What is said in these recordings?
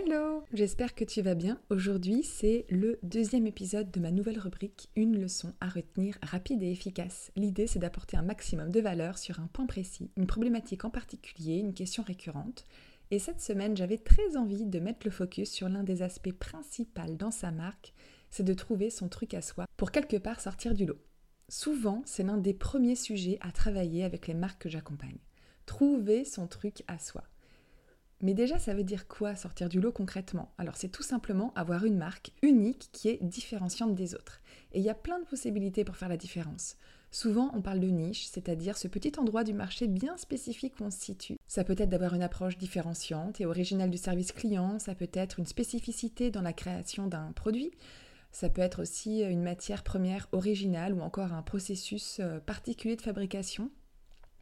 Hello, j'espère que tu vas bien. Aujourd'hui, c'est le deuxième épisode de ma nouvelle rubrique Une leçon à retenir rapide et efficace. L'idée, c'est d'apporter un maximum de valeur sur un point précis, une problématique en particulier, une question récurrente. Et cette semaine, j'avais très envie de mettre le focus sur l'un des aspects principaux dans sa marque, c'est de trouver son truc à soi pour quelque part sortir du lot. Souvent, c'est l'un des premiers sujets à travailler avec les marques que j'accompagne. Trouver son truc à soi. Mais déjà, ça veut dire quoi sortir du lot concrètement? Alors c'est tout simplement avoir une marque unique qui est différenciante des autres. Et il y a plein de possibilités pour faire la différence. Souvent, on parle de niche, c'est-à-dire ce petit endroit du marché bien spécifique où on se situe. Ça peut être d'avoir une approche différenciante et originale du service client, ça peut être une spécificité dans la création d'un produit, ça peut être aussi une matière première originale ou encore un processus euh, particulier de fabrication.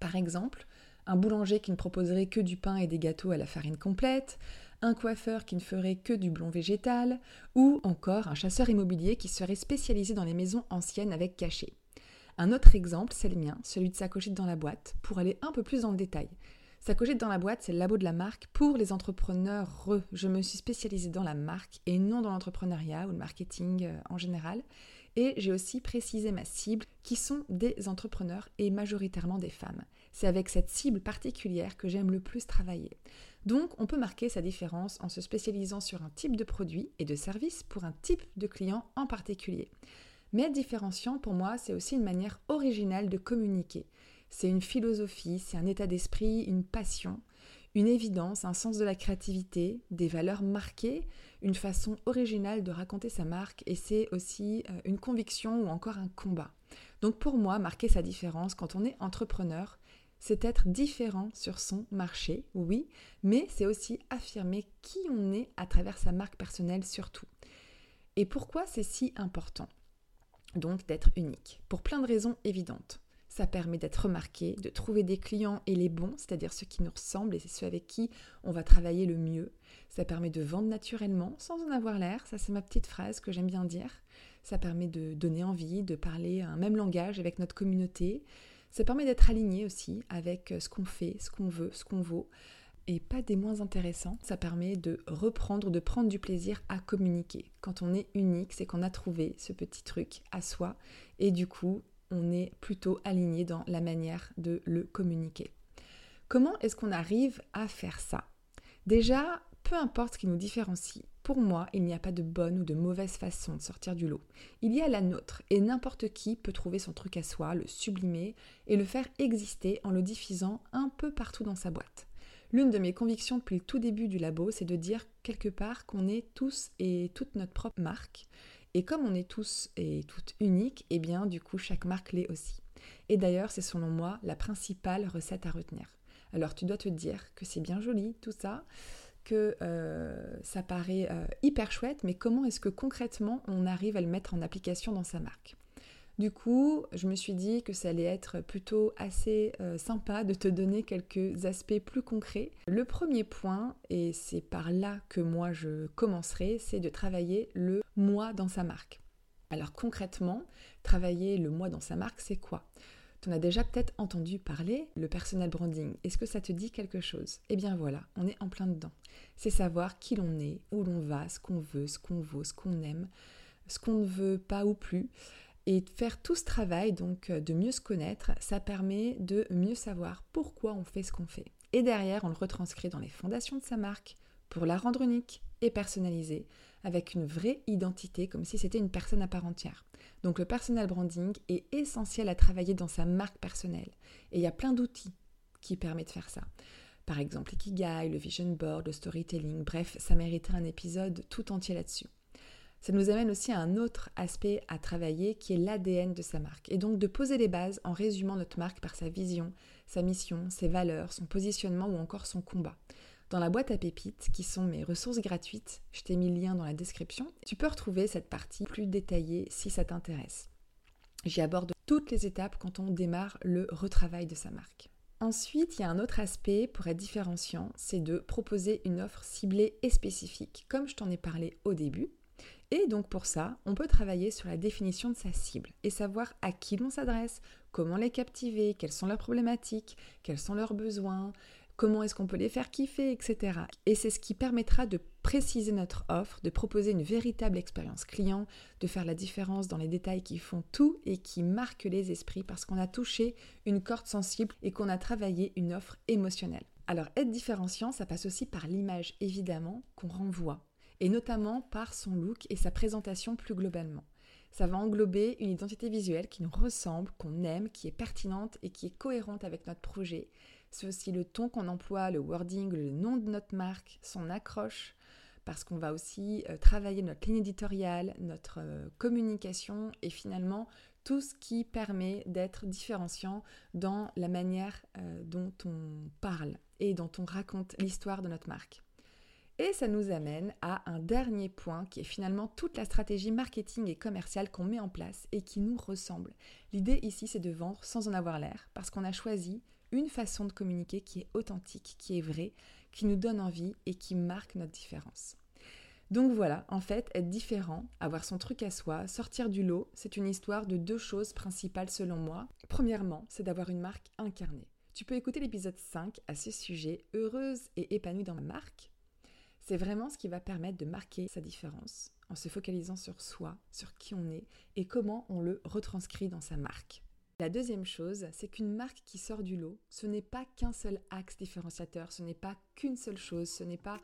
Par exemple, un boulanger qui ne proposerait que du pain et des gâteaux à la farine complète, un coiffeur qui ne ferait que du blond végétal, ou encore un chasseur immobilier qui serait spécialisé dans les maisons anciennes avec cachet. Un autre exemple, c'est le mien, celui de sa cochette dans la boîte, pour aller un peu plus dans le détail. Sa cochette dans la boîte, c'est le labo de la marque pour les entrepreneurs. Je me suis spécialisée dans la marque et non dans l'entrepreneuriat ou le marketing euh, en général. Et j'ai aussi précisé ma cible, qui sont des entrepreneurs et majoritairement des femmes. C'est avec cette cible particulière que j'aime le plus travailler. Donc, on peut marquer sa différence en se spécialisant sur un type de produit et de service pour un type de client en particulier. Mais être différenciant, pour moi, c'est aussi une manière originale de communiquer. C'est une philosophie, c'est un état d'esprit, une passion, une évidence, un sens de la créativité, des valeurs marquées, une façon originale de raconter sa marque et c'est aussi euh, une conviction ou encore un combat. Donc pour moi, marquer sa différence quand on est entrepreneur, c'est être différent sur son marché, oui, mais c'est aussi affirmer qui on est à travers sa marque personnelle surtout. Et pourquoi c'est si important? Donc d'être unique, pour plein de raisons évidentes. Ça permet d'être remarqué, de trouver des clients et les bons, c'est-à-dire ceux qui nous ressemblent et ceux avec qui on va travailler le mieux. Ça permet de vendre naturellement sans en avoir l'air, ça c'est ma petite phrase que j'aime bien dire. Ça permet de donner envie, de parler un même langage avec notre communauté. Ça permet d'être aligné aussi avec ce qu'on fait, ce qu'on veut, ce qu'on vaut. Et pas des moins intéressants, ça permet de reprendre, de prendre du plaisir à communiquer. Quand on est unique, c'est qu'on a trouvé ce petit truc à soi et du coup, on est plutôt aligné dans la manière de le communiquer. Comment est-ce qu'on arrive à faire ça? Déjà, peu importe ce qui nous différencie, pour moi, il n'y a pas de bonne ou de mauvaise façon de sortir du lot. Il y a la nôtre, et n'importe qui peut trouver son truc à soi, le sublimer et le faire exister en le diffusant un peu partout dans sa boîte. L'une de mes convictions depuis le tout début du labo, c'est de dire quelque part qu'on est tous et toute notre propre marque, et comme on est tous et toutes uniques, eh bien du coup chaque marque l'est aussi. Et d'ailleurs c'est selon moi la principale recette à retenir. Alors tu dois te dire que c'est bien joli tout ça, que euh, ça paraît euh, hyper chouette, mais comment est-ce que concrètement on arrive à le mettre en application dans sa marque? Du coup, je me suis dit que ça allait être plutôt assez euh, sympa de te donner quelques aspects plus concrets. Le premier point, et c'est par là que moi je commencerai, c'est de travailler le moi dans sa marque. Alors concrètement, travailler le moi dans sa marque, c'est quoi? Tu en as déjà peut-être entendu parler, le personal branding. Est-ce que ça te dit quelque chose? Eh bien voilà, on est en plein dedans. C'est savoir qui l'on est, où l'on va, ce qu'on veut, ce qu'on vaut, ce qu'on aime, ce qu'on ne veut pas ou plus. Et faire tout ce travail, donc euh, de mieux se connaître, ça permet de mieux savoir pourquoi on fait ce qu'on fait. Et derrière, on le retranscrit dans les fondations de sa marque pour la rendre unique et personnalisée, avec une vraie identité, comme si c'était une personne à part entière. Donc le personal branding est essentiel à travailler dans sa marque personnelle. Et il y a plein d'outils qui permettent de faire ça. Par exemple, l'ikigai, le vision board, le storytelling, bref, ça mériterait un épisode tout entier là-dessus. Ça nous amène aussi à un autre aspect à travailler qui est l'ADN de sa marque. Et donc de poser les bases en résumant notre marque par sa vision, sa mission, ses valeurs, son positionnement ou encore son combat. Dans la boîte à pépites, qui sont mes ressources gratuites, je t'ai mis le lien dans la description, tu peux retrouver cette partie plus détaillée si ça t'intéresse. J'y aborde toutes les étapes quand on démarre le retravail de sa marque. Ensuite, il y a un autre aspect pour être différenciant, c'est de proposer une offre ciblée et spécifique, comme je t'en ai parlé au début. Et donc pour ça, on peut travailler sur la définition de sa cible et savoir à qui l'on s'adresse, comment les captiver, quelles sont leurs problématiques, quels sont leurs besoins, comment est-ce qu'on peut les faire kiffer, etc. Et c'est ce qui permettra de préciser notre offre, de proposer une véritable expérience client, de faire la différence dans les détails qui font tout et qui marquent les esprits parce qu'on a touché une corde sensible et qu'on a travaillé une offre émotionnelle. Alors être différenciant, ça passe aussi par l'image évidemment qu'on renvoie, et notamment par son look et sa présentation plus globalement. Ça va englober une identité visuelle qui nous ressemble, qu'on aime, qui est pertinente et qui est cohérente avec notre projet, c'est aussi le ton qu'on emploie, le wording, le nom de notre marque, son accroche, parce qu'on va aussi euh, travailler notre ligne éditoriale, notre euh, communication et finalement tout ce qui permet d'être différenciant dans la manière euh, dont on parle et dont on raconte l'histoire de notre marque. Et ça nous amène à un dernier point qui est finalement toute la stratégie marketing et commerciale qu'on met en place et qui nous ressemble. L'idée ici, c'est de vendre sans en avoir l'air parce qu'on a choisi une façon de communiquer qui est authentique, qui est vraie, qui nous donne envie et qui marque notre différence. Donc voilà, en fait, être différent, avoir son truc à soi, sortir du lot, c'est une histoire de deux choses principales selon moi. Premièrement, c'est d'avoir une marque incarnée. Tu peux écouter l'épisode 5 à ce sujet, heureuse et épanouie dans ma marque. C'est vraiment ce qui va permettre de marquer sa différence en se focalisant sur soi, sur qui on est et comment on le retranscrit dans sa marque. La deuxième chose, c'est qu'une marque qui sort du lot, ce n'est pas qu'un seul axe différenciateur, ce n'est pas qu'une seule chose, ce n'est pas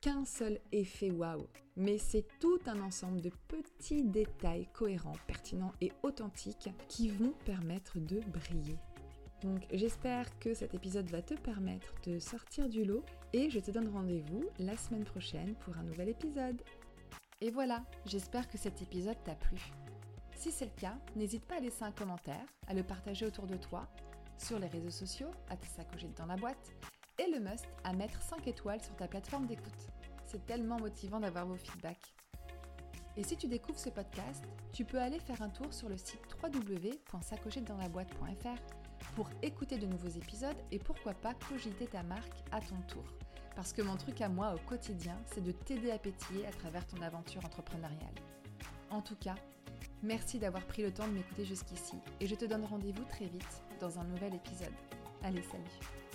qu'un seul effet waouh, mais c'est tout un ensemble de petits détails cohérents, pertinents et authentiques qui vont permettre de briller. Donc j'espère que cet épisode va te permettre de sortir du lot et je te donne rendez-vous la semaine prochaine pour un nouvel épisode. Et voilà, j'espère que cet épisode t'a plu. Si c'est le cas, n'hésite pas à laisser un commentaire, à le partager autour de toi, sur les réseaux sociaux, à te dans la boîte, et le must à mettre 5 étoiles sur ta plateforme d'écoute. C'est tellement motivant d'avoir vos feedbacks. Et si tu découvres ce podcast, tu peux aller faire un tour sur le site www.sacochettedans-la-boîte.fr pour écouter de nouveaux épisodes et pourquoi pas cogiter ta marque à ton tour. Parce que mon truc à moi au quotidien, c'est de t'aider à pétiller à travers ton aventure entrepreneuriale. En tout cas, Merci d'avoir pris le temps de m'écouter jusqu'ici et je te donne rendez-vous très vite dans un nouvel épisode. Allez, salut